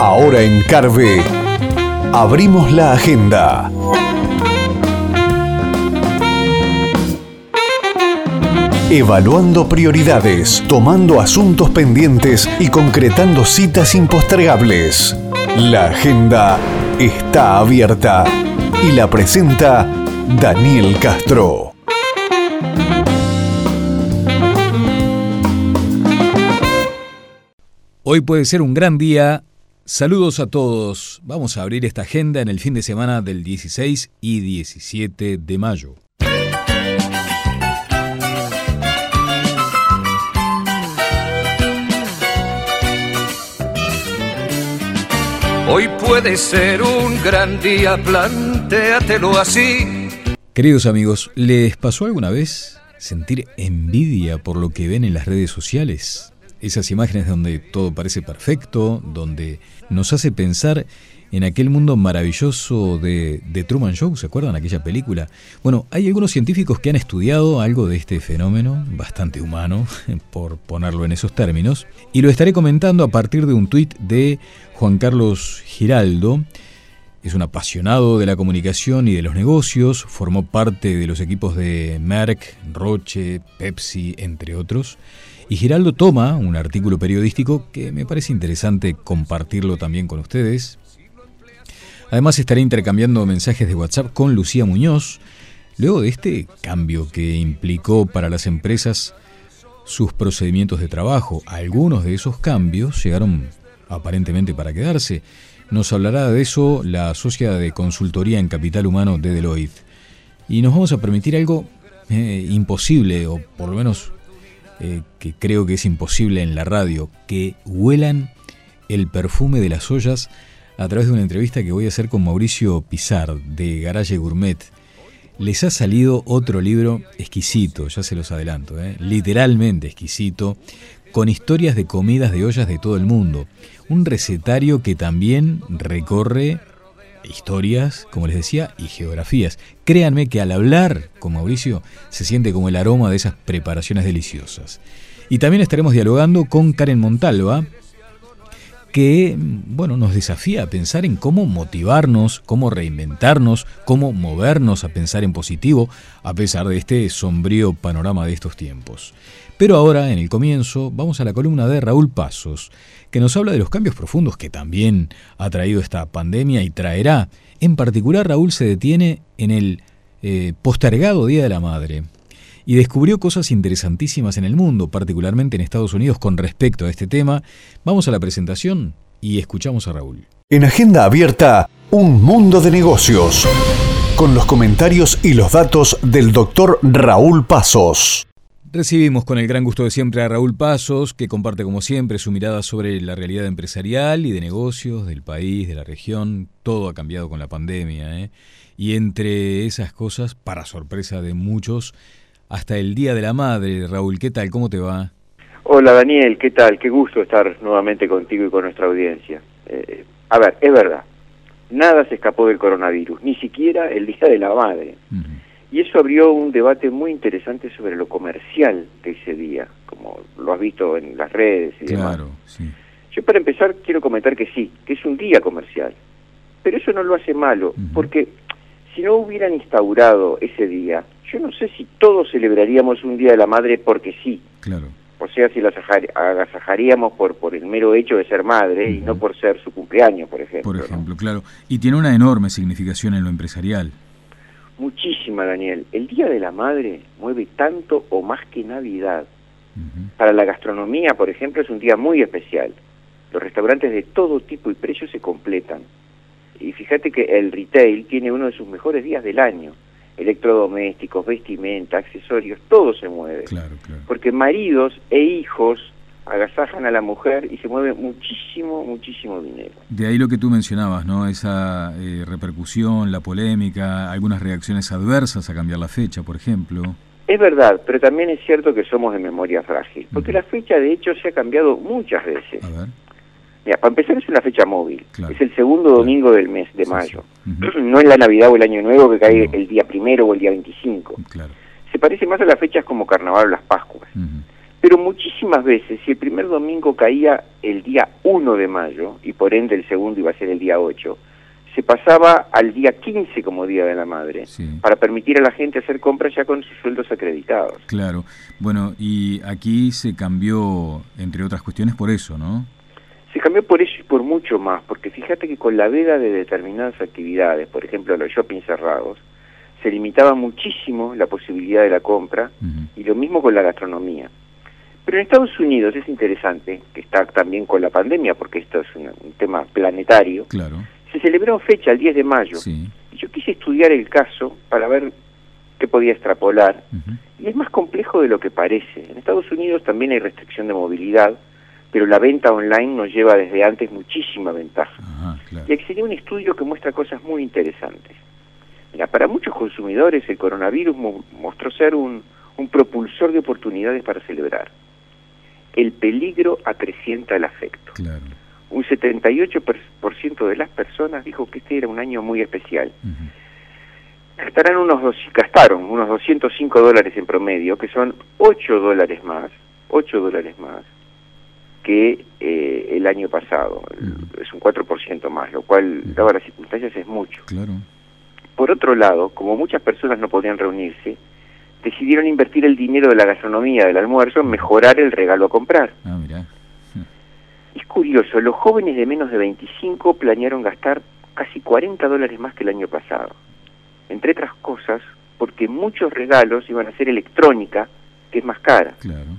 Ahora en Carve, abrimos la agenda. Evaluando prioridades, tomando asuntos pendientes y concretando citas impostergables. La agenda está abierta y la presenta Daniel Castro. Hoy puede ser un gran día. Saludos a todos. Vamos a abrir esta agenda en el fin de semana del 16 y 17 de mayo. Hoy puede ser un gran día, plantéatelo así. Queridos amigos, ¿les pasó alguna vez sentir envidia por lo que ven en las redes sociales? Esas imágenes donde todo parece perfecto, donde nos hace pensar en aquel mundo maravilloso de, Truman Show, ¿se acuerdan aquella película? Bueno, hay algunos científicos que han estudiado algo de este fenómeno, bastante humano, por ponerlo en esos términos, y lo estaré comentando a partir de un tuit de Juan Carlos Giraldo. Es un apasionado de la comunicación y de los negocios, formó parte de los equipos de Merck, Roche, Pepsi, entre otros. Y Giraldo toma un artículo periodístico que me parece interesante compartirlo también con ustedes. Además estaré intercambiando mensajes de WhatsApp con Lucía Muñoz, luego de este cambio que implicó para las empresas sus procedimientos de trabajo. Algunos de esos cambios llegaron aparentemente para quedarse. Nos hablará de eso la socia de consultoría en capital humano de Deloitte. Y nos vamos a permitir algo eh, imposible, o por lo menos eh, que creo que es imposible en la radio, que huelan el perfume de las ollas a través de una entrevista que voy a hacer con Mauricio Pizar de Garage Gourmet. Les ha salido otro libro exquisito, ya se los adelanto, ¿eh? literalmente exquisito, con historias de comidas de ollas de todo el mundo. Un recetario que también recorre historias, como les decía, y geografías. Créanme que al hablar con Mauricio se siente como el aroma de esas preparaciones deliciosas. Y también estaremos dialogando con Karen Montalva, que bueno, nos desafía a pensar en cómo motivarnos, cómo reinventarnos, cómo movernos a pensar en positivo a pesar de este sombrío panorama de estos tiempos. Pero ahora, en el comienzo, vamos a la columna de Raúl Pasos, que nos habla de los cambios profundos que también ha traído esta pandemia y traerá. En particular, Raúl se detiene en el eh, postergado Día de la Madre y descubrió cosas interesantísimas en el mundo, particularmente en Estados Unidos, con respecto a este tema. Vamos a la presentación y escuchamos a Raúl. En Agenda Abierta, un mundo de negocios, con los comentarios y los datos del doctor Raúl Pasos. Recibimos con el gran gusto de siempre a Raúl Pasos, que comparte como siempre su mirada sobre la realidad empresarial y de negocios del país, de la región. Todo ha cambiado con la pandemia. ¿eh? Y entre esas cosas, para sorpresa de muchos, hasta el Día de la Madre. Raúl, ¿qué tal? ¿Cómo te va? Hola Daniel, ¿qué tal? Qué gusto estar nuevamente contigo y con nuestra audiencia. Eh, a ver, es verdad, nada se escapó del coronavirus, ni siquiera el Día de la Madre. Y eso abrió un debate muy interesante sobre lo comercial de ese día, como lo has visto en las redes y demás. Sí. Yo para empezar quiero comentar que sí, que es un día comercial, pero eso no lo hace malo, porque si no hubieran instaurado ese día, yo no sé si todos celebraríamos un Día de la Madre porque sí. Claro. O sea, si las agasajaríamos por, por el mero hecho de ser madre y no por ser su cumpleaños, por ejemplo. Por ejemplo, claro. Y tiene una enorme significación en lo empresarial. Muchísima, Daniel. El Día de la Madre mueve tanto o más que Navidad. Para la gastronomía, por ejemplo, es un día muy especial. Los restaurantes de todo tipo y precios se completan. Y fíjate que el retail tiene uno de sus mejores días del año electrodomésticos, vestimenta, accesorios, todo se mueve. Claro, claro. Porque maridos e hijos agasajan a la mujer y se mueve muchísimo, muchísimo dinero. De ahí lo que tú mencionabas, ¿no? Esa eh, repercusión, la polémica, algunas reacciones adversas a cambiar la fecha, por ejemplo. Es verdad, pero también es cierto que somos de memoria frágil, porque la fecha de hecho se ha cambiado muchas veces. A ver. Mira, para empezar es una fecha móvil, es el segundo domingo del mes de mayo, no es la Navidad o el Año Nuevo que cae el día primero o el día 25. Claro. Se parece más a las fechas como Carnaval o las Pascuas. Pero muchísimas veces, si el primer domingo caía el día 1 de mayo, y por ende el segundo iba a ser el día 8, se pasaba al día 15 como Día de la Madre, para permitir a la gente hacer compras ya con sus sueldos acreditados. Claro, bueno, y aquí se cambió, entre otras cuestiones, por eso, ¿no? Se cambió por eso y por mucho más, porque fíjate que con la veda de determinadas actividades, por ejemplo los shopping cerrados, se limitaba muchísimo la posibilidad de la compra, y lo mismo con la gastronomía. Pero en Estados Unidos es interesante, que está también con la pandemia, porque esto es un, un tema planetario, claro se celebró fecha el 10 de mayo. Y yo quise estudiar el caso para ver qué podía extrapolar. Y es más complejo de lo que parece. En Estados Unidos también hay restricción de movilidad, pero la venta online nos lleva desde antes muchísima ventaja. Y aquí sería un estudio que muestra cosas muy interesantes. Mira, para muchos consumidores el coronavirus mostró ser un, un propulsor de oportunidades para celebrar. El peligro acrecienta el afecto. Claro un 78% de las personas dijo que este era un año muy especial. Gastarán unos gastaron unos 205 dólares en promedio, que son 8 dólares más, 8 dólares más que eh, el año pasado. Es un 4% más, lo cual, dado las circunstancias, es mucho. Claro. Por otro lado, como muchas personas no podían reunirse, decidieron invertir el dinero de la gastronomía del almuerzo en mejorar el regalo a comprar. Ah, es curioso, los jóvenes de menos de 25 planearon gastar casi 40 dólares más que el año pasado. Entre otras cosas, porque muchos regalos iban a ser electrónica, que es más cara. Claro.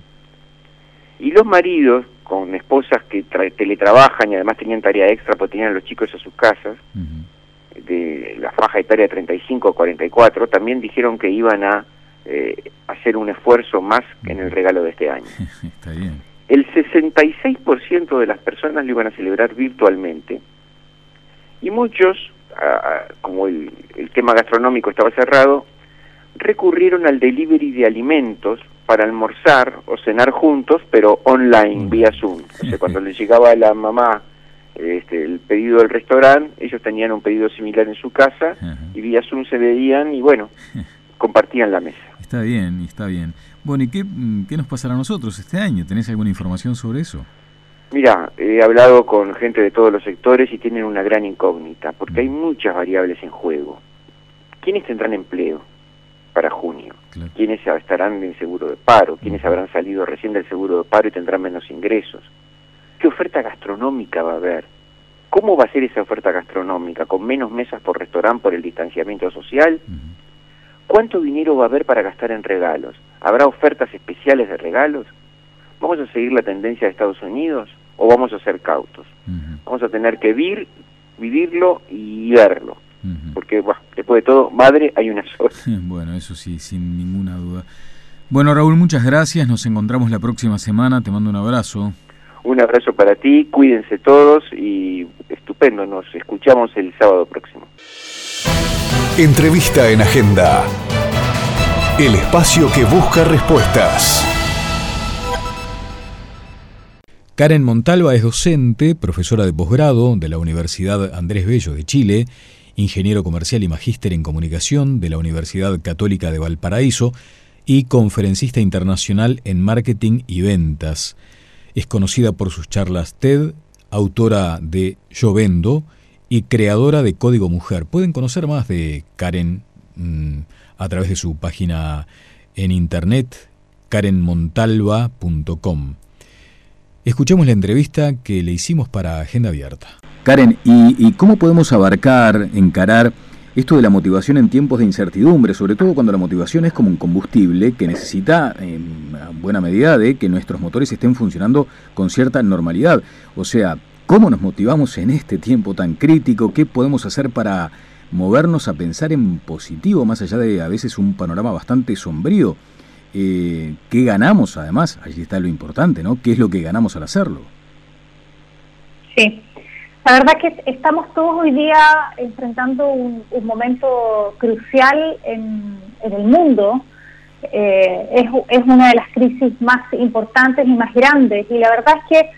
Y los maridos, con esposas que teletrabajan y además tenían tarea extra porque tenían a los chicos a sus casas, de la faja etaria de 35 a 44, también dijeron que iban a eh, hacer un esfuerzo más en el regalo de este año. Está bien el 66% de las personas lo iban a celebrar virtualmente y muchos, como el, tema gastronómico estaba cerrado, recurrieron al delivery de alimentos para almorzar o cenar juntos, pero online, mm. vía Zoom. O sea, cuando les llegaba a la mamá este, el pedido del restaurante, ellos tenían un pedido similar en su casa y vía Zoom se veían y bueno, compartían la mesa. Está bien, está bien. Bueno, ¿y qué, qué nos pasará a nosotros este año? ¿Tenés alguna información sobre eso? Mira, he hablado con gente de todos los sectores y tienen una gran incógnita, porque hay mm. muchas variables en juego. ¿Quiénes tendrán empleo para junio? ¿Quiénes estarán en seguro de paro? ¿Quiénes mm. habrán salido recién del seguro de paro y tendrán menos ingresos? ¿Qué oferta gastronómica va a haber? ¿Cómo va a ser esa oferta gastronómica? ¿Con menos mesas por restaurante por el distanciamiento social? ¿Cuánto dinero va a haber para gastar en regalos? ¿Habrá ofertas especiales de regalos? ¿Vamos a seguir la tendencia de Estados Unidos o vamos a ser cautos? Vamos a tener que vir, vivirlo y verlo. Porque, después de todo, madre hay una sola. bueno, eso sí, sin ninguna duda. Bueno, Raúl, muchas gracias. Nos encontramos la próxima semana. Te mando un abrazo. Un abrazo para ti. Cuídense todos y estupendo. Nos escuchamos el sábado próximo. Entrevista en Agenda. El espacio que busca respuestas. Karen Montalva es docente, profesora de posgrado de la Universidad Andrés Bello de Chile, ingeniero comercial y magíster en comunicación de la Universidad Católica de Valparaíso y conferencista internacional en marketing y ventas. Es conocida por sus charlas TED, autora de Yo Vendo, y creadora de Código Mujer. Pueden conocer más de Karen mm, a través de su página en internet karenmontalva.com. Escuchemos la entrevista que le hicimos para Agenda Abierta. Karen, ¿y, cómo podemos abarcar, encarar esto de la motivación en tiempos de incertidumbre, sobre todo cuando la motivación es como un combustible que necesita, en buena medida, de que nuestros motores estén funcionando con cierta normalidad? O sea, ¿Cómo nos motivamos en este tiempo tan crítico? ¿Qué podemos hacer para movernos a pensar en positivo, más allá de a veces un panorama bastante sombrío? Eh, ¿Qué ganamos además? Allí está lo importante, ¿no? ¿Qué es lo que ganamos al hacerlo? Sí, la verdad que estamos todos hoy día enfrentando un, momento crucial en, el mundo. Eh, es, es una de las crisis más importantes y más grandes y la verdad es que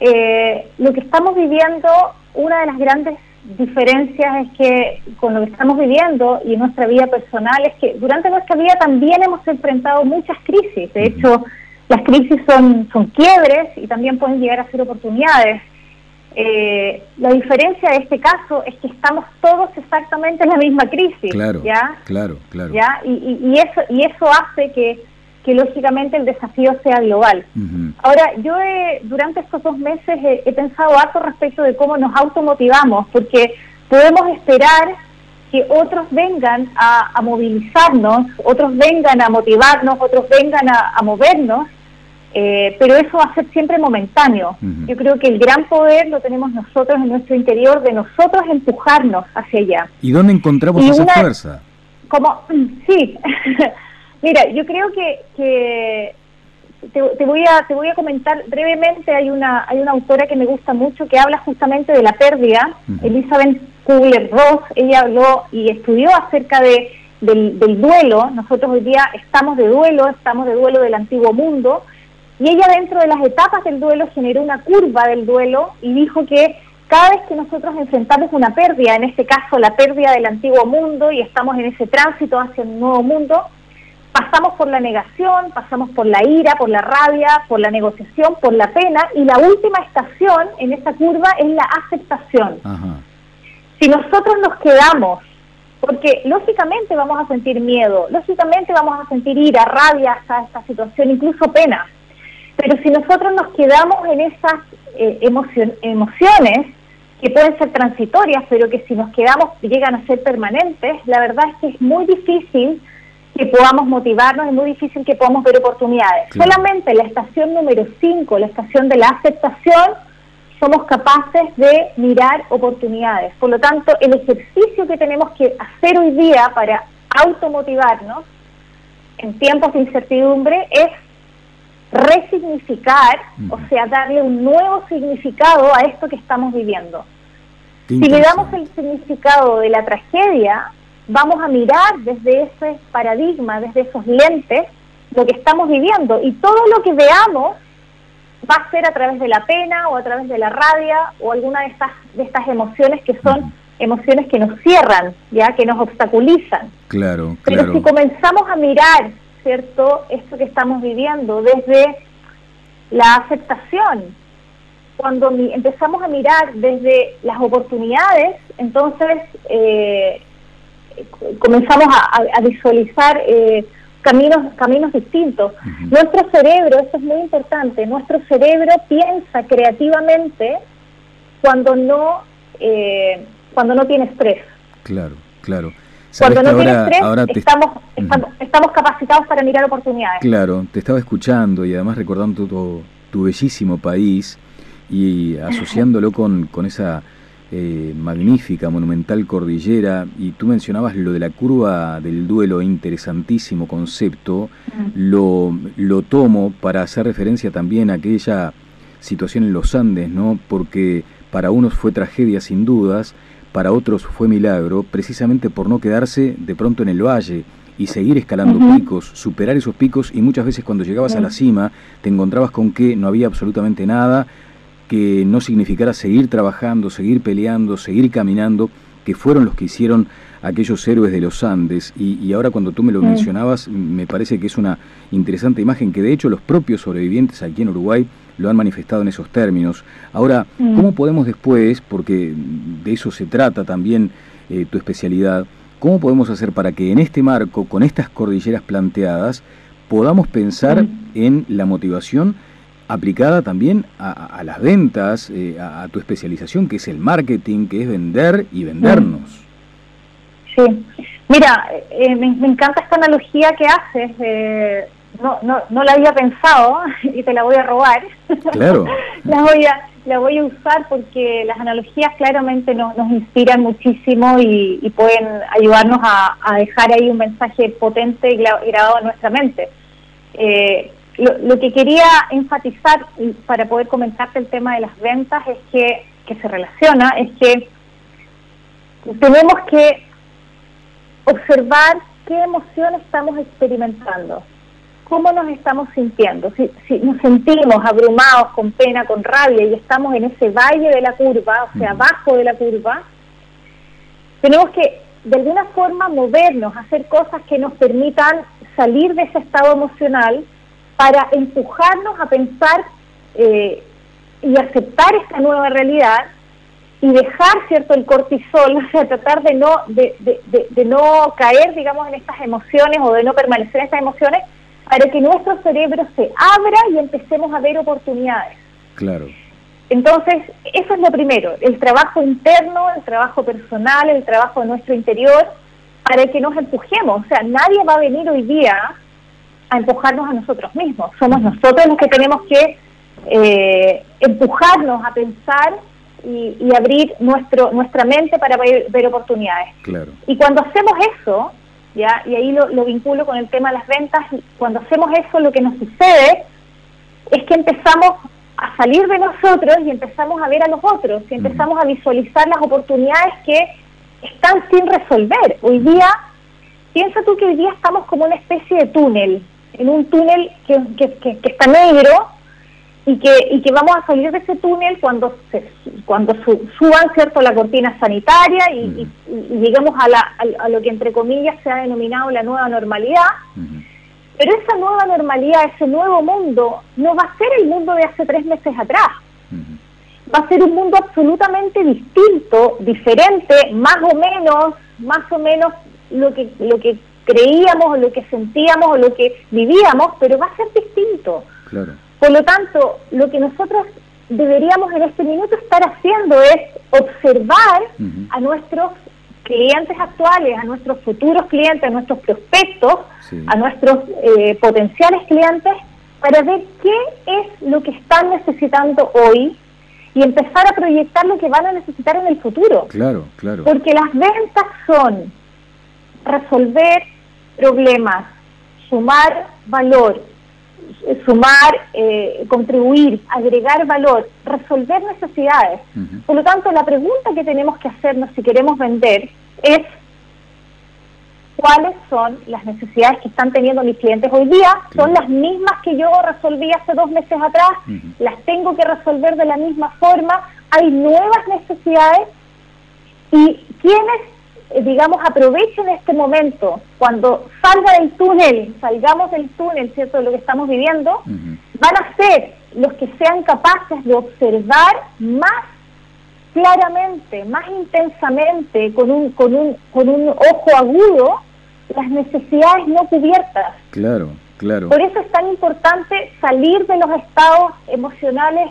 eh, lo que estamos viviendo, una de las grandes diferencias es que con lo que estamos viviendo y en nuestra vida personal es que durante nuestra vida también hemos enfrentado muchas crisis. De hecho, las crisis son, son quiebres y también pueden llegar a ser oportunidades. Eh, la diferencia de este caso es que estamos todos exactamente en la misma crisis. Claro, ¿ya? claro, claro. ¿ya? Y, y, eso, y eso hace que, que lógicamente el desafío sea global. Ahora, yo durante estos dos meses he, pensado harto respecto de cómo nos automotivamos, porque podemos esperar que otros vengan a, movilizarnos, otros vengan a motivarnos, otros vengan a, movernos, eh, pero eso va a ser siempre momentáneo. Yo creo que el gran poder lo tenemos nosotros en nuestro interior, de nosotros empujarnos hacia allá. ¿Y dónde encontramos esa fuerza? Como, sí, mira, yo creo que, que te, voy a te voy a comentar brevemente. Hay una hay una autora que me gusta mucho que habla justamente de la pérdida Elizabeth Kubler Ross ella habló y estudió acerca de del, duelo. Nosotros hoy día estamos de duelo estamos de duelo del antiguo mundo y ella dentro de las etapas del duelo generó una curva del duelo y dijo que cada vez que nosotros enfrentamos una pérdida, en este caso la pérdida del antiguo mundo y estamos en ese tránsito hacia un nuevo mundo, pasamos por la negación, pasamos por la ira, por la rabia, por la negociación, por la pena y la última estación en esta curva es la aceptación. Si nosotros nos quedamos, porque lógicamente vamos a sentir miedo, lógicamente vamos a sentir ira, rabia hasta esta situación, incluso pena, pero si nosotros nos quedamos en esas eh, emociones, que pueden ser transitorias, pero que si nos quedamos llegan a ser permanentes, la verdad es que es muy difícil que podamos motivarnos, es muy difícil que podamos ver oportunidades. Solamente la estación número 5, la estación de la aceptación, somos capaces de mirar oportunidades. Por lo tanto, el ejercicio que tenemos que hacer hoy día para automotivarnos en tiempos de incertidumbre es resignificar, o sea, darle un nuevo significado a esto que estamos viviendo. Si le damos el significado de la tragedia, vamos a mirar desde ese paradigma, desde esos lentes, lo que estamos viviendo. Y todo lo que veamos va a ser a través de la pena o a través de la rabia o alguna de estas, de estas emociones que son emociones que nos cierran, ya que nos obstaculizan. Claro, Pero si comenzamos a mirar, ¿cierto?, esto que estamos viviendo desde la aceptación, cuando empezamos a mirar desde las oportunidades, entonces eh, comenzamos a, visualizar eh, caminos, caminos distintos. Nuestro cerebro, eso es muy importante, nuestro cerebro piensa creativamente cuando no, eh, cuando no tiene estrés. Claro, claro. Cuando no tiene estrés, estamos, estamos, capacitados para mirar oportunidades. Claro, te estaba escuchando y además recordando tu, tu bellísimo país y asociándolo con, con esa eh, magnífica, monumental cordillera, y tú mencionabas lo de la curva del duelo, interesantísimo concepto, lo, lo tomo para hacer referencia también a aquella situación en los Andes, ¿no? Porque para unos fue tragedia sin dudas, para otros fue milagro, precisamente por no quedarse de pronto en el valle y seguir escalando picos, superar esos picos y muchas veces cuando llegabas a la cima te encontrabas con que no había absolutamente nada, que no significara seguir trabajando, seguir peleando, seguir caminando, que fueron los que hicieron aquellos héroes de los Andes. Y, ahora cuando tú me lo mencionabas, me parece que es una interesante imagen que de hecho los propios sobrevivientes aquí en Uruguay lo han manifestado en esos términos. Ahora, ¿cómo podemos después, porque de eso se trata también eh, tu especialidad, cómo podemos hacer para que en este marco, con estas cordilleras planteadas, podamos pensar en la motivación aplicada también a, las ventas, eh, a, tu especialización, que es el marketing, que es vender y vendernos. Sí, mira, eh, me, encanta esta analogía que haces. No, no, no la había pensado y te la voy a robar. Claro. la, voy a, la voy a usar porque las analogías claramente nos, nos inspiran muchísimo y, pueden ayudarnos a, a, dejar ahí un mensaje potente y grabado en nuestra mente. Eh, lo, que quería enfatizar para poder comentarte el tema de las ventas es que, que se relaciona, es que tenemos que observar qué emoción estamos experimentando, cómo nos estamos sintiendo. Si, si, nos sentimos abrumados, con pena, con rabia y estamos en ese valle de la curva, o sea, abajo de la curva, tenemos que de alguna forma movernos, hacer cosas que nos permitan salir de ese estado emocional para empujarnos a pensar eh, y aceptar esta nueva realidad y dejar cierto el cortisol, o sea, tratar de no de, de, no caer, digamos, en estas emociones o de no permanecer en estas emociones para que nuestro cerebro se abra y empecemos a ver oportunidades. Claro. Entonces, eso es lo primero, el trabajo interno, el trabajo personal, el trabajo de nuestro interior, para que nos empujemos. O sea, nadie va a venir hoy día a empujarnos a nosotros mismos. Somos nosotros los que tenemos que eh, empujarnos a pensar y, abrir nuestro nuestra mente para ver, oportunidades. Claro. Y cuando hacemos eso, ya y ahí lo, lo vinculo con el tema de las ventas, cuando hacemos eso lo que nos sucede es que empezamos a salir de nosotros y empezamos a ver a los otros y empezamos a visualizar las oportunidades que están sin resolver. Hoy día, piensa tú que hoy día estamos como una especie de túnel, en un túnel que, que, que, está negro y que, y que vamos a salir de ese túnel cuando se, cuando suban cierto la cortina sanitaria y, lleguemos a, la, a, lo que entre comillas se ha denominado la nueva normalidad. Pero esa nueva normalidad, ese nuevo mundo, no va a ser el mundo de hace tres meses atrás. Va a ser un mundo absolutamente distinto, diferente, más o menos, más o menos lo que, lo que creíamos o lo que sentíamos o lo que vivíamos, pero va a ser distinto. Por lo tanto, lo que nosotros deberíamos en este minuto estar haciendo es observar a nuestros clientes actuales, a nuestros futuros clientes, a nuestros prospectos, a nuestros eh, potenciales clientes, para ver qué es lo que están necesitando hoy y empezar a proyectar lo que van a necesitar en el futuro. Claro, claro. Porque las ventas son resolver problemas, sumar valor, sumar, eh, contribuir, agregar valor, resolver necesidades. Por lo tanto, la pregunta que tenemos que hacernos si queremos vender es cuáles son las necesidades que están teniendo mis clientes hoy día. Son las mismas que yo resolví hace dos meses atrás, las tengo que resolver de la misma forma, hay nuevas necesidades y quienes eh, digamos, aprovechen este momento, cuando salga del túnel, salgamos del túnel, ¿cierto?, de lo que estamos viviendo, van a ser los que sean capaces de observar más claramente, más intensamente, con un, con un, con un ojo agudo, las necesidades no cubiertas. Claro, claro. Por eso es tan importante salir de los estados emocionales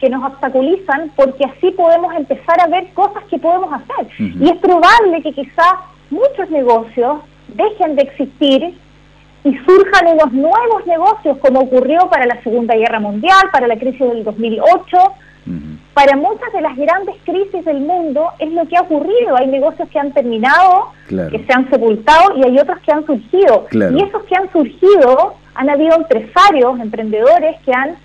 que nos obstaculizan, porque así podemos empezar a ver cosas que podemos hacer. Y es probable que quizás muchos negocios dejen de existir y surjan unos nuevos negocios, como ocurrió para la Segunda Guerra Mundial, para la crisis del 2008. Para muchas de las grandes crisis del mundo es lo que ha ocurrido. Hay negocios que han terminado, que se han sepultado y hay otros que han surgido. Y esos que han surgido han habido empresarios, emprendedores que han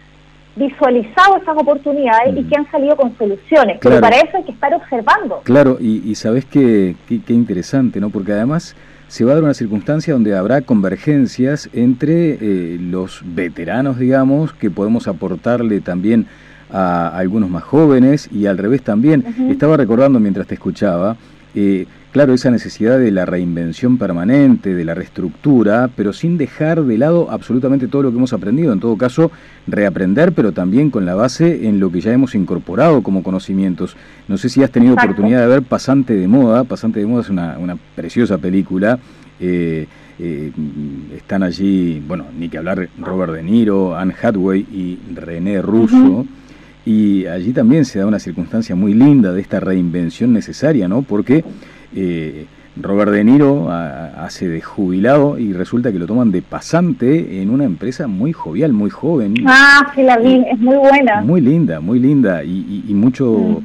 visualizado esas oportunidades y que han salido con soluciones. Pero para eso hay que estar observando. Claro, y, sabes qué, qué, interesante, ¿no? Porque además se va a dar una circunstancia donde habrá convergencias entre eh, los veteranos, digamos, que podemos aportarle también a, algunos más jóvenes y al revés también. Estaba recordando mientras te escuchaba, eh, claro, esa necesidad de la reinvención permanente, de la reestructura, pero sin dejar de lado absolutamente todo lo que hemos aprendido. En todo caso, reaprender, pero también con la base en lo que ya hemos incorporado como conocimientos. No sé si has tenido oportunidad de ver Pasante de Moda. Pasante de Moda es una, una preciosa película. Eh, eh, están allí, bueno, ni que hablar Robert De Niro, Anne Hathaway y René Russo. Y allí también se da una circunstancia muy linda de esta reinvención necesaria, ¿no? Porque eh, Robert De Niro hace de jubilado y resulta que lo toman de pasante en una empresa muy jovial, muy joven. Ah, sí la vi, es muy buena. Muy linda, muy linda y, mucho,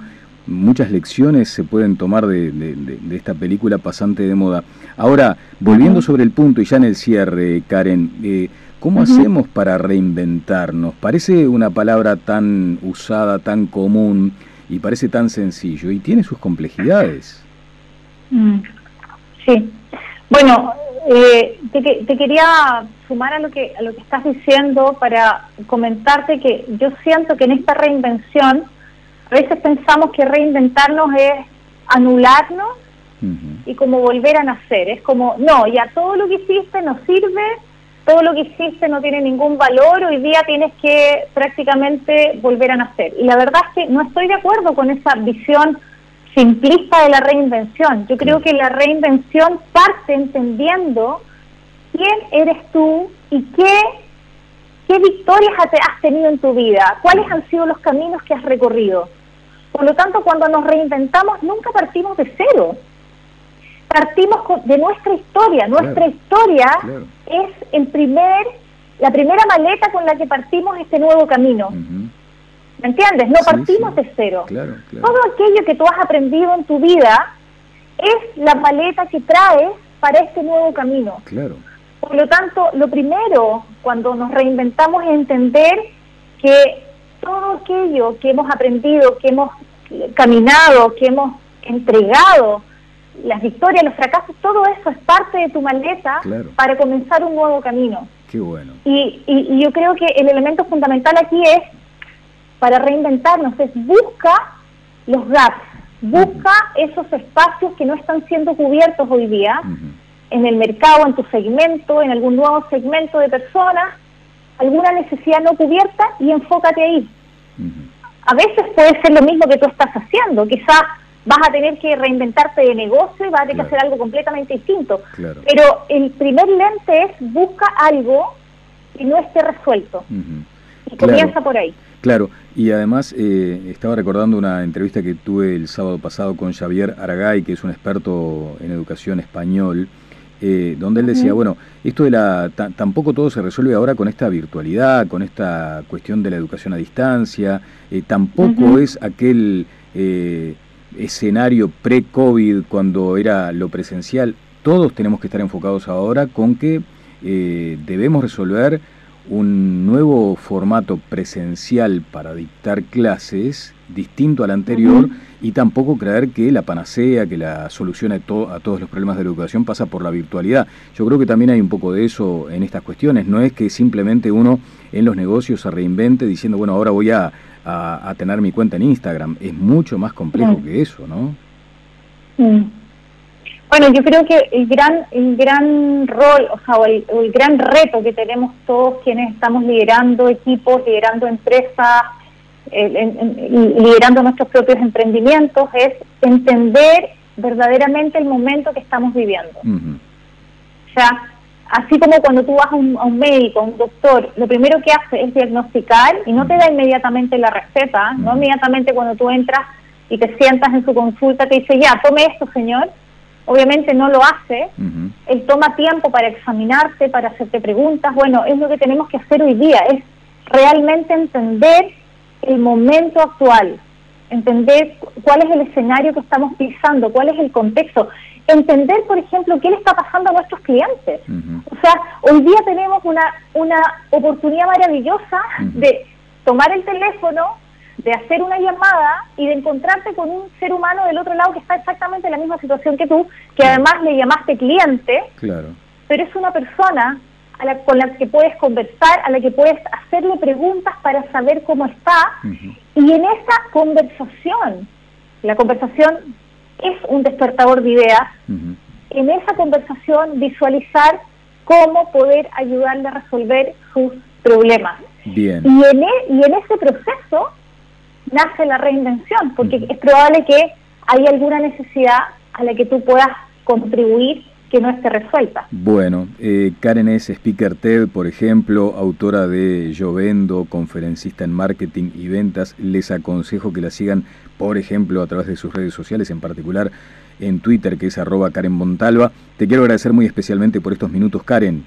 muchas lecciones se pueden tomar de, esta película pasante de moda. Ahora, volviendo sobre el punto y ya en el cierre, Karen, eh, ¿cómo hacemos para reinventarnos? Parece una palabra tan usada, tan común y parece tan sencillo y tiene sus complejidades. Mm. Sí. Bueno, eh, te, quería sumar a lo que a lo que estás diciendo para comentarte que yo siento que en esta reinvención a veces pensamos que reinventarnos es anularnos y como volver a nacer. Es como, no, ya todo lo que hiciste no sirve, todo lo que hiciste no tiene ningún valor, hoy día tienes que prácticamente volver a nacer. Y la verdad es que no estoy de acuerdo con esa visión simplista de la reinvención. Yo creo que la reinvención parte entendiendo quién eres tú y qué, qué victorias has tenido en tu vida, cuáles han sido los caminos que has recorrido. Por lo tanto, cuando nos reinventamos, nunca partimos de cero. Partimos de nuestra historia. Nuestra historia es el primer, la primera maleta con la que partimos este nuevo camino. ¿Me entiendes? No partimos de cero. Todo aquello que tú has aprendido en tu vida es la maleta que traes para este nuevo camino. Claro. Por lo tanto, lo primero cuando nos reinventamos es entender que todo aquello que hemos aprendido, que hemos caminado, que hemos entregado, las victorias, los fracasos, todo eso es parte de tu maleta para comenzar un nuevo camino. Qué bueno. Y, y, yo creo que el elemento fundamental aquí es, para reinventarnos, es busca los gaps, busca esos espacios que no están siendo cubiertos hoy día en el mercado, en tu segmento, en algún nuevo segmento de personas, alguna necesidad no cubierta y enfócate ahí. A veces puede ser lo mismo que tú estás haciendo, quizás vas a tener que reinventarte de negocio y vas a tener que hacer algo completamente distinto. Pero el primer lente es busca algo que no esté resuelto. Y comienza por ahí. Claro, y además eh, estaba recordando una entrevista que tuve el sábado pasado con Xavier Aragay, que es un experto en educación español, eh, donde él decía, bueno, esto de la... tampoco todo se resuelve ahora con esta virtualidad, con esta cuestión de la educación a distancia, eh, tampoco es aquel escenario pre-COVID cuando era lo presencial. Todos tenemos que estar enfocados ahora con que debemos resolver un nuevo formato presencial para dictar clases distinto al anterior y tampoco creer que la panacea, que la solución a, a, todos los problemas de la educación pasa por la virtualidad. Yo creo que también hay un poco de eso en estas cuestiones. No es que simplemente uno en los negocios se reinvente diciendo, bueno, ahora voy a, a, tener mi cuenta en Instagram. Es mucho más complejo que eso, ¿no? Bueno, yo creo que el gran, el gran rol, o sea, el, gran reto que tenemos todos quienes estamos liderando equipos, liderando empresas, liderando nuestros propios emprendimientos, es entender verdaderamente el momento que estamos viviendo. O sea, así como cuando tú vas a un, a un, médico, a un doctor, lo primero que hace es diagnosticar y no te da inmediatamente la receta, no inmediatamente cuando tú entras y te sientas en su consulta te dice, ya, tome esto, señor, obviamente no lo hace, él toma tiempo para examinarte, para hacerte preguntas, bueno, es lo que tenemos que hacer hoy día, es realmente entender el momento actual, entender cuál es el escenario que estamos pisando, cuál es el contexto, entender, por ejemplo, qué le está pasando a nuestros clientes. O sea, hoy día tenemos una, una oportunidad maravillosa de tomar el teléfono, de hacer una llamada y de encontrarte con un ser humano del otro lado que está exactamente en la misma situación que tú, que además le llamaste cliente, claro. pero es una persona a la, con la que puedes conversar, a la que puedes hacerle preguntas para saber cómo está, y en esa conversación, la conversación es un despertador de ideas, en esa conversación visualizar cómo poder ayudarle a resolver sus problemas. Bien. Y en, e, y en ese proceso nace la reinvención, porque es probable que hay alguna necesidad a la que tú puedas contribuir que no esté resuelta. Bueno, eh, Karen es speaker TED, por ejemplo, autora de Yo Vendo, conferencista en marketing y ventas. Les aconsejo que la sigan, por ejemplo, a través de sus redes sociales, en particular en Twitter, que es arroba Karen Montalva. Te quiero agradecer muy especialmente por estos minutos, Karen.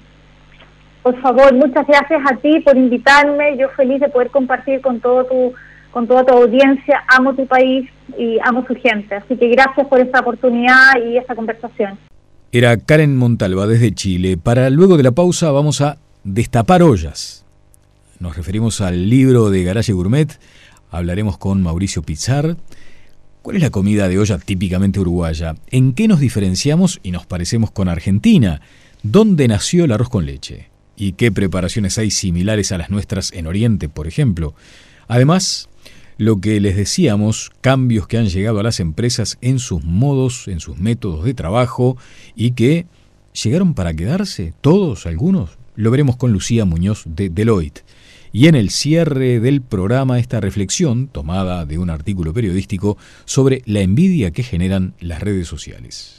Por favor, muchas gracias a ti por invitarme. Yo feliz de poder compartir con todo tu con toda tu audiencia, amo tu país y amo su gente. Así que gracias por esta oportunidad y esta conversación. Era Karen Montalva desde Chile. Para luego de la pausa vamos a destapar ollas. Nos referimos al libro de Garage Gourmet. Hablaremos con Mauricio Pizar. ¿Cuál es la comida de olla típicamente uruguaya? ¿En qué nos diferenciamos y nos parecemos con Argentina? ¿Dónde nació el arroz con leche? ¿Y qué preparaciones hay similares a las nuestras en Oriente, por ejemplo? Además, lo que les decíamos, cambios que han llegado a las empresas en sus modos, en sus métodos de trabajo y que llegaron para quedarse, todos, algunos. lo veremos con Lucía Muñoz de Deloitte. Y en el cierre del programa esta reflexión tomada de un artículo periodístico sobre la envidia que generan las redes sociales.